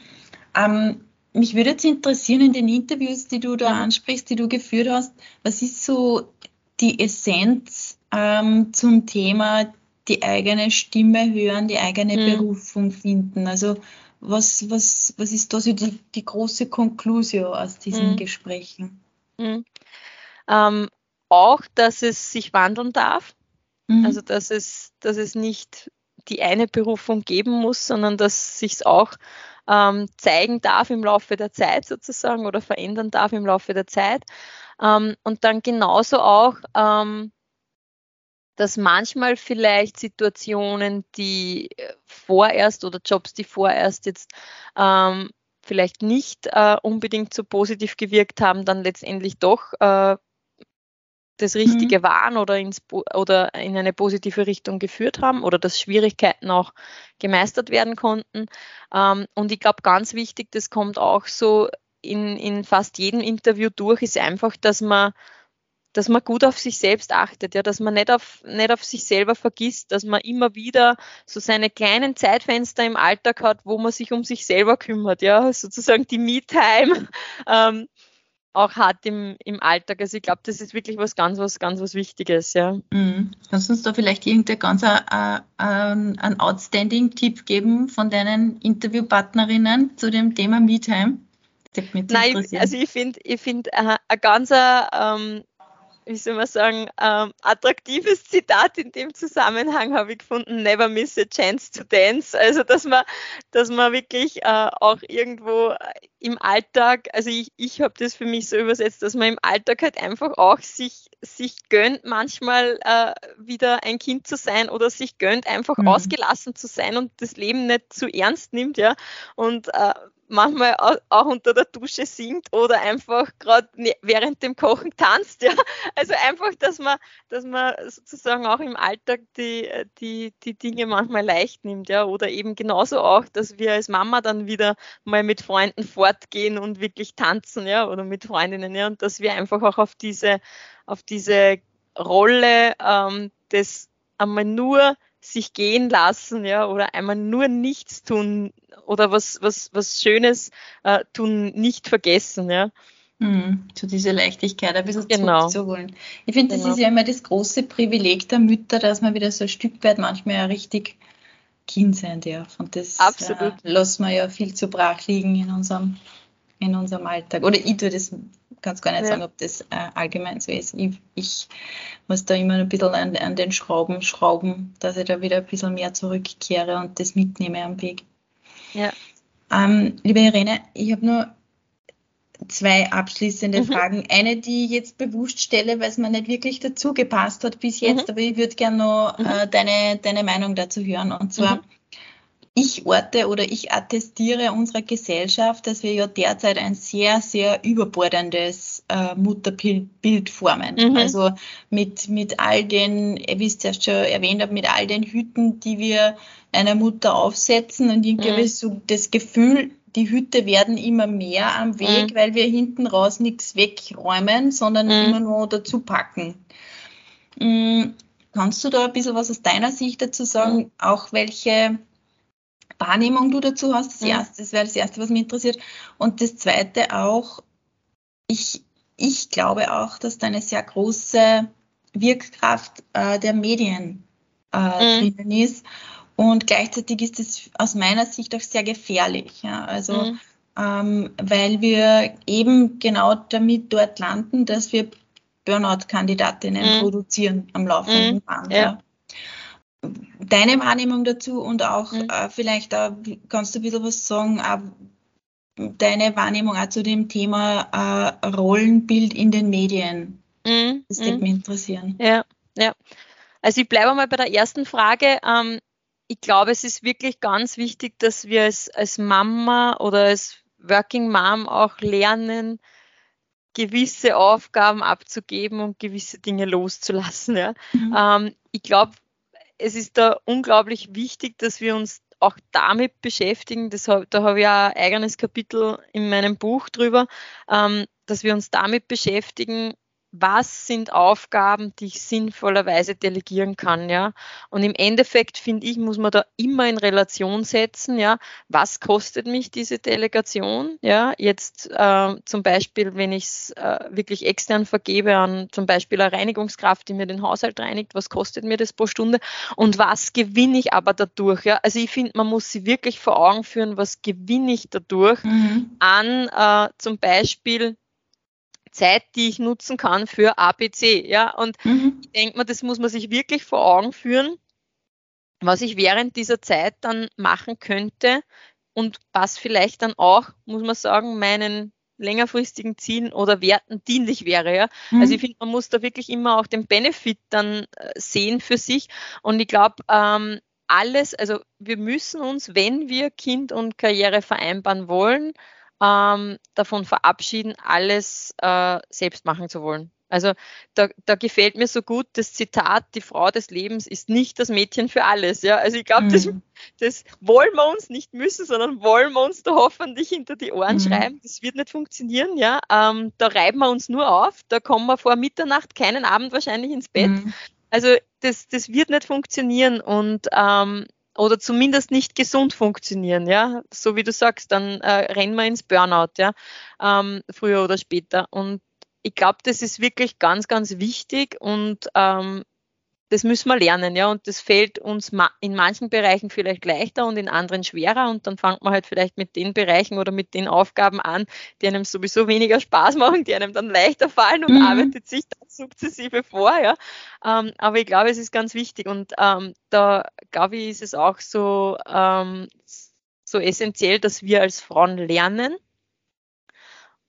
Ähm, mich würde jetzt interessieren in den Interviews, die du da ansprichst, die du geführt hast, was ist so die Essenz ähm, zum Thema die eigene Stimme hören, die eigene mhm. Berufung finden. Also was, was, was ist da so die, die große Konklusion aus diesen mhm. Gesprächen? Mhm. Ähm, auch, dass es sich wandeln darf. Mhm. Also dass es, dass es nicht die eine Berufung geben muss, sondern dass sich es auch ähm, zeigen darf im Laufe der Zeit sozusagen oder verändern darf im Laufe der Zeit. Ähm, und dann genauso auch, ähm, dass manchmal vielleicht Situationen, die vorerst oder Jobs, die vorerst jetzt ähm, vielleicht nicht äh, unbedingt so positiv gewirkt haben, dann letztendlich doch äh, das Richtige mhm. waren oder, ins, oder in eine positive Richtung geführt haben oder dass Schwierigkeiten auch gemeistert werden konnten. Ähm, und ich glaube, ganz wichtig, das kommt auch so in, in fast jedem Interview durch, ist einfach, dass man dass man gut auf sich selbst achtet, ja, dass man nicht auf, nicht auf sich selber vergisst, dass man immer wieder so seine kleinen Zeitfenster im Alltag hat, wo man sich um sich selber kümmert, ja, sozusagen die Me-Time ähm, auch hat im, im Alltag. Also ich glaube, das ist wirklich was ganz, was ganz was Wichtiges, ja. Mhm. Kannst du uns da vielleicht irgendein ganz äh, äh, ein Outstanding-Tipp geben von deinen Interviewpartnerinnen zu dem Thema Me-Time? Nein, also ich finde, ich finde äh, ein ganz ähm, wie soll man sagen, ähm, attraktives Zitat in dem Zusammenhang habe ich gefunden, never miss a chance to dance. Also, dass man, dass man wirklich äh, auch irgendwo im Alltag, also ich, ich habe das für mich so übersetzt, dass man im Alltag halt einfach auch sich, sich gönnt, manchmal äh, wieder ein Kind zu sein oder sich gönnt, einfach mhm. ausgelassen zu sein und das Leben nicht zu ernst nimmt, ja. Und äh, manchmal auch unter der Dusche singt oder einfach gerade ne, während dem Kochen tanzt. Ja? Also einfach, dass man, dass man sozusagen auch im Alltag die, die, die Dinge manchmal leicht nimmt. Ja? Oder eben genauso auch, dass wir als Mama dann wieder mal mit Freunden fortgehen und wirklich tanzen, ja, oder mit Freundinnen, ja, und dass wir einfach auch auf diese, auf diese Rolle ähm, des einmal nur sich gehen lassen, ja, oder einmal nur nichts tun oder was, was, was Schönes äh, tun, nicht vergessen, ja. Mhm, zu dieser Leichtigkeit ein bisschen genau. zurückzuholen. Ich finde, das genau. ist ja immer das große Privileg der Mütter, dass man wieder so ein Stück weit manchmal ja richtig Kind sein darf. Und das Absolut. Äh, lassen wir ja viel zu brach liegen in unserem, in unserem Alltag. Oder ich tue das, kann gar nicht ja. sagen, ob das äh, allgemein so ist. Ich, ich, muss da immer ein bisschen an, an den Schrauben schrauben, dass ich da wieder ein bisschen mehr zurückkehre und das mitnehme am Weg. Ja. Ähm, liebe Irene, ich habe nur zwei abschließende mhm. Fragen. Eine, die ich jetzt bewusst stelle, weil es mir nicht wirklich dazu gepasst hat bis jetzt, mhm. aber ich würde gerne noch mhm. äh, deine, deine Meinung dazu hören. Und zwar, mhm. ich orte oder ich attestiere unserer Gesellschaft, dass wir ja derzeit ein sehr, sehr überbordendes äh, Mutterbild formen. Mhm. Also mit, mit all den, wie ich es ja schon erwähnt habe, mit all den Hüten, die wir einer Mutter aufsetzen und irgendwie mhm. so das Gefühl, die Hüte werden immer mehr am Weg, mhm. weil wir hinten raus nichts wegräumen, sondern mhm. immer nur dazu packen. Mhm. Kannst du da ein bisschen was aus deiner Sicht dazu sagen, mhm. auch welche Wahrnehmung du dazu hast? Das, mhm. erste, das wäre das Erste, was mich interessiert. Und das Zweite auch, ich, ich glaube auch, dass da eine sehr große Wirkkraft äh, der Medien äh, mhm. drinnen ist. Und gleichzeitig ist es aus meiner Sicht auch sehr gefährlich. Ja? Also mhm. ähm, weil wir eben genau damit dort landen, dass wir Burnout-Kandidatinnen mhm. produzieren am laufenden mhm. Band. Ja. Deine Wahrnehmung dazu und auch mhm. äh, vielleicht auch, kannst du ein bisschen was sagen, auch deine Wahrnehmung auch zu dem Thema äh, Rollenbild in den Medien. Mhm. Das würde mhm. mich interessieren. Ja, ja. Also ich bleibe mal bei der ersten Frage. Ähm, ich glaube, es ist wirklich ganz wichtig, dass wir als, als Mama oder als Working Mom auch lernen, gewisse Aufgaben abzugeben und gewisse Dinge loszulassen. Ja. Mhm. Ähm, ich glaube, es ist da unglaublich wichtig, dass wir uns auch damit beschäftigen. Das, da habe ich auch ein eigenes Kapitel in meinem Buch drüber, ähm, dass wir uns damit beschäftigen, was sind Aufgaben, die ich sinnvollerweise delegieren kann, ja. Und im Endeffekt finde ich, muss man da immer in Relation setzen, ja. Was kostet mich diese Delegation, ja. Jetzt äh, zum Beispiel, wenn ich es äh, wirklich extern vergebe an zum Beispiel eine Reinigungskraft, die mir den Haushalt reinigt, was kostet mir das pro Stunde und was gewinne ich aber dadurch, ja. Also ich finde, man muss sie wirklich vor Augen führen, was gewinne ich dadurch mhm. an äh, zum Beispiel Zeit, die ich nutzen kann für ABC. Ja, und mhm. ich denke mal, das muss man sich wirklich vor Augen führen, was ich während dieser Zeit dann machen könnte und was vielleicht dann auch, muss man sagen, meinen längerfristigen Zielen oder Werten dienlich wäre. Ja? Mhm. Also ich finde, man muss da wirklich immer auch den Benefit dann äh, sehen für sich. Und ich glaube, ähm, alles, also wir müssen uns, wenn wir Kind und Karriere vereinbaren wollen, ähm, davon verabschieden, alles äh, selbst machen zu wollen. Also da, da gefällt mir so gut das Zitat, die Frau des Lebens ist nicht das Mädchen für alles. Ja? Also ich glaube, mhm. das, das wollen wir uns nicht müssen, sondern wollen wir uns da hoffentlich hinter die Ohren mhm. schreiben. Das wird nicht funktionieren. Ja? Ähm, da reiben wir uns nur auf, da kommen wir vor Mitternacht keinen Abend wahrscheinlich ins Bett. Mhm. Also das, das wird nicht funktionieren und ähm, oder zumindest nicht gesund funktionieren, ja, so wie du sagst, dann äh, rennen wir ins Burnout, ja, ähm, früher oder später. Und ich glaube, das ist wirklich ganz, ganz wichtig und ähm, das müssen wir lernen, ja, und das fällt uns in manchen Bereichen vielleicht leichter und in anderen schwerer und dann fängt man halt vielleicht mit den Bereichen oder mit den Aufgaben an, die einem sowieso weniger Spaß machen, die einem dann leichter fallen und mhm. arbeitet sich dann sukzessive vor, ja. Ähm, aber ich glaube, es ist ganz wichtig und ähm, da glaube ich, ist es auch so, ähm, so essentiell, dass wir als Frauen lernen,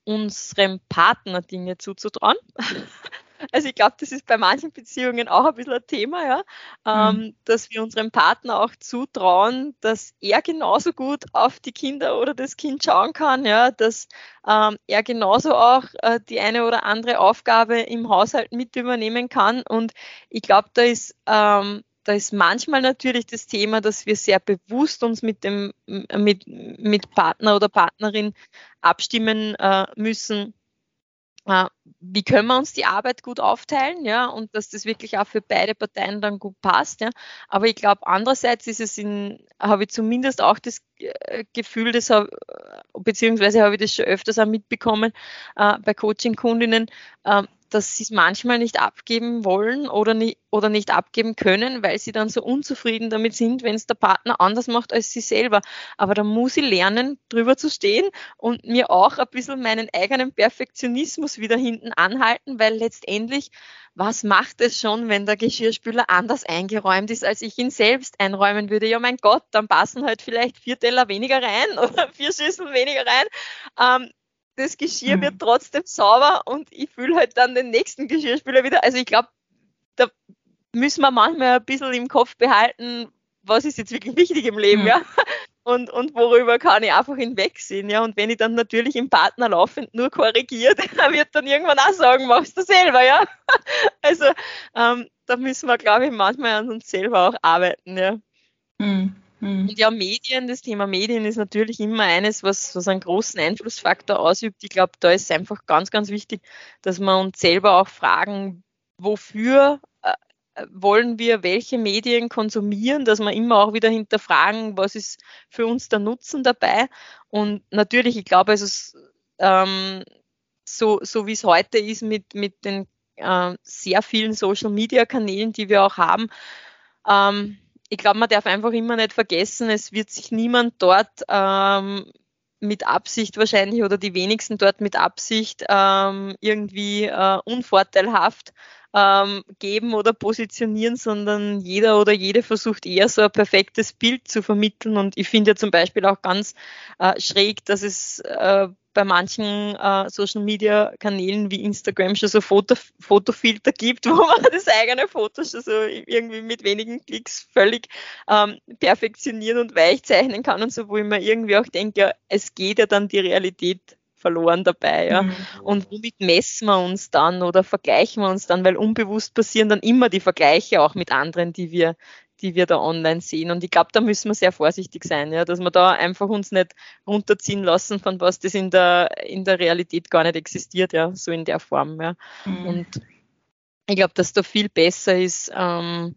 unserem Partner Dinge zuzutrauen. Also ich glaube, das ist bei manchen Beziehungen auch ein bisschen ein Thema, ja, ähm, mhm. dass wir unserem Partner auch zutrauen, dass er genauso gut auf die Kinder oder das Kind schauen kann, ja, dass ähm, er genauso auch äh, die eine oder andere Aufgabe im Haushalt mit übernehmen kann. Und ich glaube, da ist ähm, da ist manchmal natürlich das Thema, dass wir sehr bewusst uns mit dem mit, mit Partner oder Partnerin abstimmen äh, müssen. Äh, wie können wir uns die Arbeit gut aufteilen, ja, und dass das wirklich auch für beide Parteien dann gut passt, ja. Aber ich glaube, andererseits ist es in, habe ich zumindest auch das äh, Gefühl, das habe, beziehungsweise habe ich das schon öfters auch mitbekommen äh, bei Coaching-Kundinnen, äh, dass sie es manchmal nicht abgeben wollen oder nicht, oder nicht abgeben können, weil sie dann so unzufrieden damit sind, wenn es der Partner anders macht als sie selber. Aber da muss ich lernen, drüber zu stehen und mir auch ein bisschen meinen eigenen Perfektionismus wieder hinten anhalten, weil letztendlich, was macht es schon, wenn der Geschirrspüler anders eingeräumt ist, als ich ihn selbst einräumen würde? Ja, mein Gott, dann passen halt vielleicht vier Teller weniger rein oder vier Schüsseln weniger rein. Ähm, das Geschirr mhm. wird trotzdem sauber und ich fühle halt dann den nächsten Geschirrspüler wieder. Also ich glaube, da müssen wir manchmal ein bisschen im Kopf behalten, was ist jetzt wirklich wichtig im Leben, mhm. ja. Und, und worüber kann ich einfach hinwegsehen, ja. Und wenn ich dann natürlich im Partner laufend nur korrigiert, er wird dann irgendwann auch sagen, machst du selber, ja. Also ähm, da müssen wir, glaube ich, manchmal an uns selber auch arbeiten, ja. Mhm. Mhm. Und ja, Medien, das Thema Medien ist natürlich immer eines, was, was einen großen Einflussfaktor ausübt. Ich glaube, da ist es einfach ganz, ganz wichtig, dass wir uns selber auch fragen, wofür äh, wollen wir welche Medien konsumieren, dass wir immer auch wieder hinterfragen, was ist für uns der Nutzen dabei. Und natürlich, ich glaube, also ähm, so, so wie es heute ist mit, mit den äh, sehr vielen Social-Media-Kanälen, die wir auch haben, ähm, ich glaube, man darf einfach immer nicht vergessen, es wird sich niemand dort ähm, mit Absicht wahrscheinlich oder die wenigsten dort mit Absicht ähm, irgendwie äh, unvorteilhaft ähm, geben oder positionieren, sondern jeder oder jede versucht eher so ein perfektes Bild zu vermitteln. Und ich finde ja zum Beispiel auch ganz äh, schräg, dass es äh, bei manchen äh, Social Media Kanälen wie Instagram schon so Foto, Fotofilter gibt, wo man das eigene Foto schon so irgendwie mit wenigen Klicks völlig ähm, perfektionieren und weich zeichnen kann und so, wo ich mir irgendwie auch denke, ja, es geht ja dann die Realität verloren dabei. Ja? Mhm. Und womit messen wir uns dann oder vergleichen wir uns dann, weil unbewusst passieren dann immer die Vergleiche auch mit anderen, die wir, die wir da online sehen. Und ich glaube, da müssen wir sehr vorsichtig sein, ja, dass wir da einfach uns nicht runterziehen lassen von was das in der, in der Realität gar nicht existiert, ja, so in der Form. Ja. Mhm. Und ich glaube, dass da viel besser ist, ähm,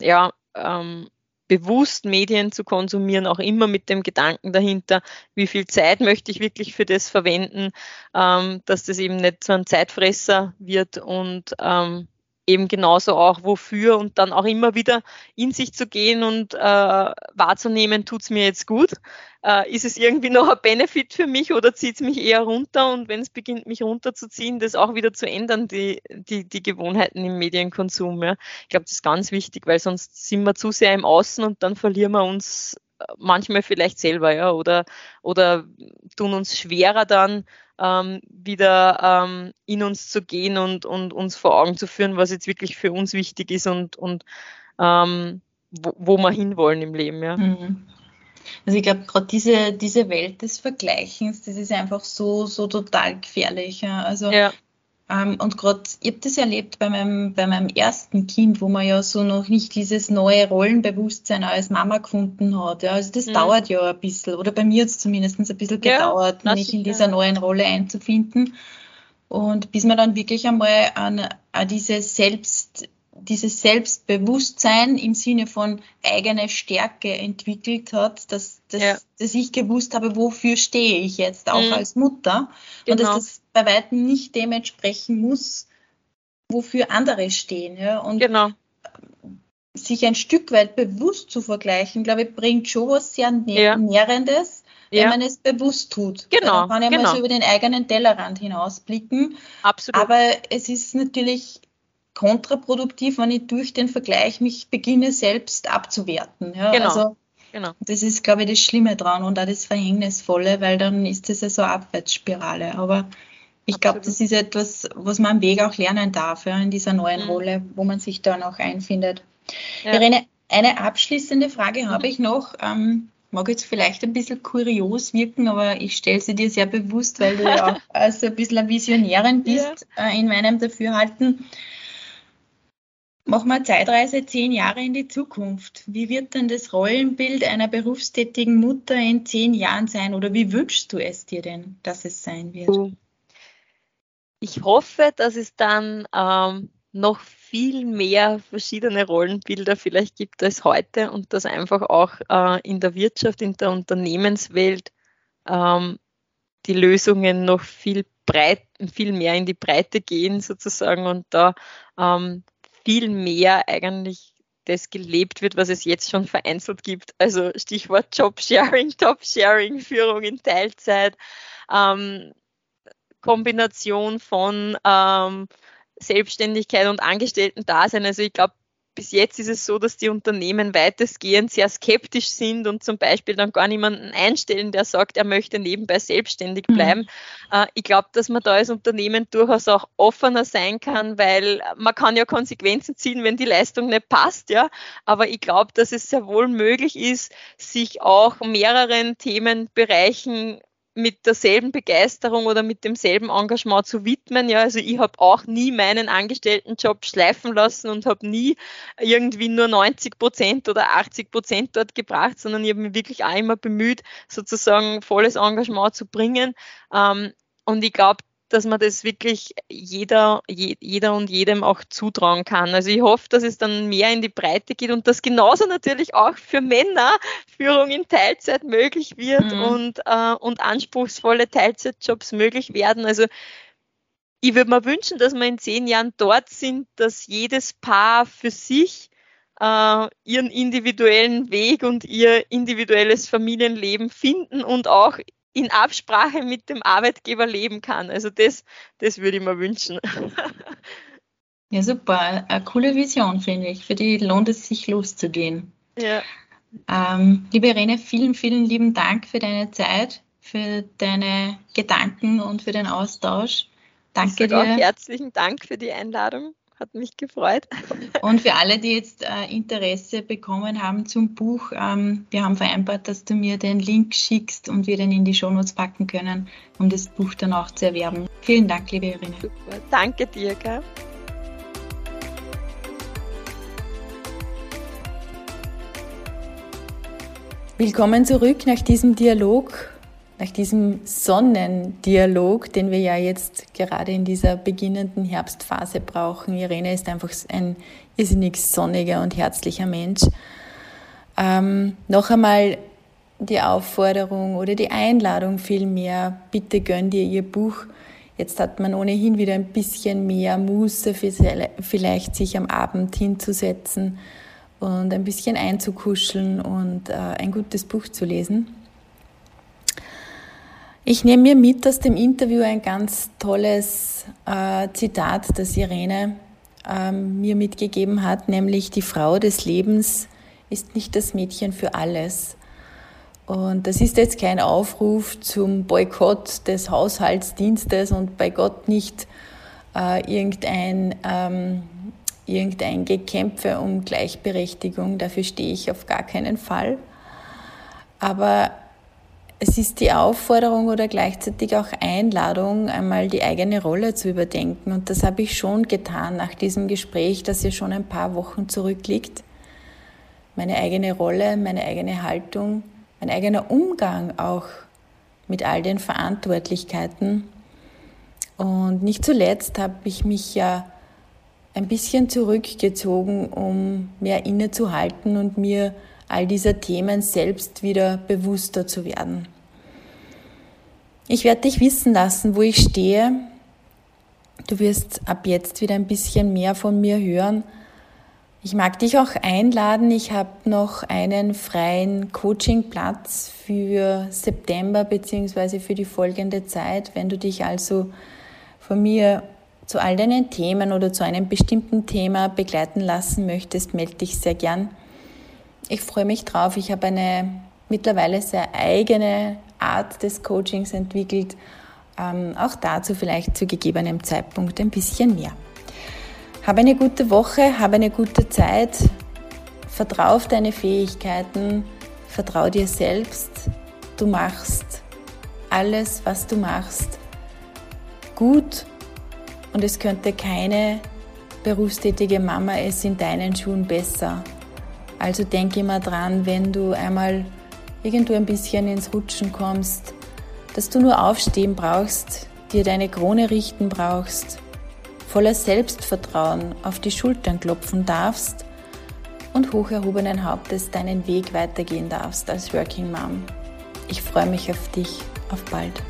ja, ähm, bewusst Medien zu konsumieren, auch immer mit dem Gedanken dahinter, wie viel Zeit möchte ich wirklich für das verwenden, ähm, dass das eben nicht so ein Zeitfresser wird und ähm, eben genauso auch wofür und dann auch immer wieder in sich zu gehen und äh, wahrzunehmen, tut's mir jetzt gut? Äh, ist es irgendwie noch ein Benefit für mich oder zieht's mich eher runter? Und wenn es beginnt, mich runterzuziehen, das auch wieder zu ändern, die, die, die Gewohnheiten im Medienkonsum. Ja. Ich glaube, das ist ganz wichtig, weil sonst sind wir zu sehr im Außen und dann verlieren wir uns manchmal vielleicht selber, ja, oder, oder tun uns schwerer dann, ähm, wieder ähm, in uns zu gehen und, und uns vor Augen zu führen, was jetzt wirklich für uns wichtig ist und, und ähm, wo, wo wir hinwollen im Leben. Ja. Mhm. Also ich glaube, gerade diese, diese Welt des Vergleichens, das ist einfach so, so total gefährlich. Ja. Also ja. Ähm, und gerade, ich habe das erlebt bei meinem, bei meinem ersten Kind, wo man ja so noch nicht dieses neue Rollenbewusstsein als Mama gefunden hat. Ja. Also das mhm. dauert ja ein bisschen, oder bei mir hat es zumindest ein bisschen gedauert, ja, mich in dieser neuen Rolle einzufinden. Und bis man dann wirklich einmal an, an diese Selbst, dieses Selbstbewusstsein im Sinne von eigene Stärke entwickelt hat, dass, dass, ja. dass ich gewusst habe, wofür stehe ich jetzt auch mhm. als Mutter genau. und dass genau. das bei weitem nicht dementsprechend muss, wofür andere stehen. Ja? Und genau. sich ein Stück weit bewusst zu vergleichen, glaube ich, bringt schon was sehr ja. Nährendes, wenn ja. man es bewusst tut. Genau. Dann kann ich genau. mal so über den eigenen Tellerrand hinausblicken. Absolut. Aber es ist natürlich kontraproduktiv, wenn ich durch den Vergleich mich beginne, selbst abzuwerten. Ja? Genau. Also, genau. Das ist, glaube ich, das Schlimme dran und auch das Verhängnisvolle, weil dann ist das ja so eine Abwärtsspirale. Aber ich glaube, das ist etwas, was man am Weg auch lernen darf, ja, in dieser neuen mhm. Rolle, wo man sich dann auch einfindet. Ja. Irene, eine abschließende Frage mhm. habe ich noch. Ähm, mag jetzt vielleicht ein bisschen kurios wirken, aber ich stelle sie dir sehr bewusst, weil du ja auch also ein bisschen eine Visionärin bist ja. äh, in meinem Dafürhalten. Machen wir Zeitreise zehn Jahre in die Zukunft. Wie wird denn das Rollenbild einer berufstätigen Mutter in zehn Jahren sein oder wie wünschst du es dir denn, dass es sein wird? Oh ich hoffe, dass es dann ähm, noch viel mehr verschiedene Rollenbilder vielleicht gibt als heute und dass einfach auch äh, in der Wirtschaft, in der Unternehmenswelt ähm, die Lösungen noch viel breit, viel mehr in die Breite gehen sozusagen und da ähm, viel mehr eigentlich das gelebt wird, was es jetzt schon vereinzelt gibt. Also Stichwort Jobsharing, Top-Sharing, Führung in Teilzeit, ähm, Kombination von ähm, Selbstständigkeit und Angestellten-Dasein. Also ich glaube, bis jetzt ist es so, dass die Unternehmen weitestgehend sehr skeptisch sind und zum Beispiel dann gar niemanden einstellen, der sagt, er möchte nebenbei selbstständig mhm. bleiben. Mhm. ich glaube, dass man da als Unternehmen durchaus auch offener sein kann, weil man kann ja Konsequenzen ziehen, wenn die Leistung nicht passt, ja. Aber ich glaube, dass es sehr wohl möglich ist, sich auch mehreren Themenbereichen mit derselben Begeisterung oder mit demselben Engagement zu widmen. Ja, also ich habe auch nie meinen Angestelltenjob schleifen lassen und habe nie irgendwie nur 90 Prozent oder 80 Prozent dort gebracht, sondern ich habe mich wirklich auch immer bemüht, sozusagen volles Engagement zu bringen. Ähm, und ich glaube, dass man das wirklich jeder, jeder und jedem auch zutrauen kann. Also ich hoffe, dass es dann mehr in die Breite geht und dass genauso natürlich auch für Männer Führung in Teilzeit möglich wird mhm. und, äh, und anspruchsvolle Teilzeitjobs möglich werden. Also ich würde mir wünschen, dass wir in zehn Jahren dort sind, dass jedes Paar für sich äh, ihren individuellen Weg und ihr individuelles Familienleben finden und auch in Absprache mit dem Arbeitgeber leben kann. Also das, das würde ich mir wünschen. Ja, super. Eine coole Vision, finde ich. Für die lohnt es sich loszugehen. Ja. Ähm, liebe Irene, vielen, vielen lieben Dank für deine Zeit, für deine Gedanken und für den Austausch. Danke dir. Auch herzlichen Dank für die Einladung hat mich gefreut. Und für alle, die jetzt äh, Interesse bekommen haben zum Buch, ähm, wir haben vereinbart, dass du mir den Link schickst und wir den in die Shownotes packen können, um das Buch dann auch zu erwerben. Vielen Dank, liebe Irene. Super. Danke dir. Gell? Willkommen zurück nach diesem Dialog nach diesem Sonnendialog, den wir ja jetzt gerade in dieser beginnenden Herbstphase brauchen. Irene ist einfach ein irrsinnig sonniger und herzlicher Mensch. Ähm, noch einmal die Aufforderung oder die Einladung vielmehr, bitte gönn dir ihr Buch. Jetzt hat man ohnehin wieder ein bisschen mehr Muße, vielleicht sich am Abend hinzusetzen und ein bisschen einzukuscheln und äh, ein gutes Buch zu lesen. Ich nehme mir mit aus dem Interview ein ganz tolles äh, Zitat, das Irene äh, mir mitgegeben hat, nämlich die Frau des Lebens ist nicht das Mädchen für alles. Und das ist jetzt kein Aufruf zum Boykott des Haushaltsdienstes und bei Gott nicht äh, irgendein, ähm, irgendein Gekämpfe um Gleichberechtigung. Dafür stehe ich auf gar keinen Fall. Aber es ist die Aufforderung oder gleichzeitig auch Einladung, einmal die eigene Rolle zu überdenken. Und das habe ich schon getan nach diesem Gespräch, das ja schon ein paar Wochen zurückliegt. Meine eigene Rolle, meine eigene Haltung, mein eigener Umgang auch mit all den Verantwortlichkeiten. Und nicht zuletzt habe ich mich ja ein bisschen zurückgezogen, um mehr innezuhalten und mir all dieser Themen selbst wieder bewusster zu werden. Ich werde dich wissen lassen, wo ich stehe. Du wirst ab jetzt wieder ein bisschen mehr von mir hören. Ich mag dich auch einladen. Ich habe noch einen freien Coachingplatz für September bzw. für die folgende Zeit. Wenn du dich also von mir zu all deinen Themen oder zu einem bestimmten Thema begleiten lassen möchtest, melde dich sehr gern. Ich freue mich drauf. Ich habe eine mittlerweile sehr eigene Art des Coachings entwickelt. Ähm, auch dazu vielleicht zu gegebenem Zeitpunkt ein bisschen mehr. Habe eine gute Woche, habe eine gute Zeit. Vertrau auf deine Fähigkeiten, vertrau dir selbst. Du machst alles, was du machst, gut und es könnte keine berufstätige Mama es in deinen Schuhen besser. Also denk immer dran, wenn du einmal irgendwo ein bisschen ins Rutschen kommst, dass du nur aufstehen brauchst, dir deine Krone richten brauchst, voller Selbstvertrauen auf die Schultern klopfen darfst und hoch erhobenen Hauptes deinen Weg weitergehen darfst als Working Mom. Ich freue mich auf dich. Auf bald.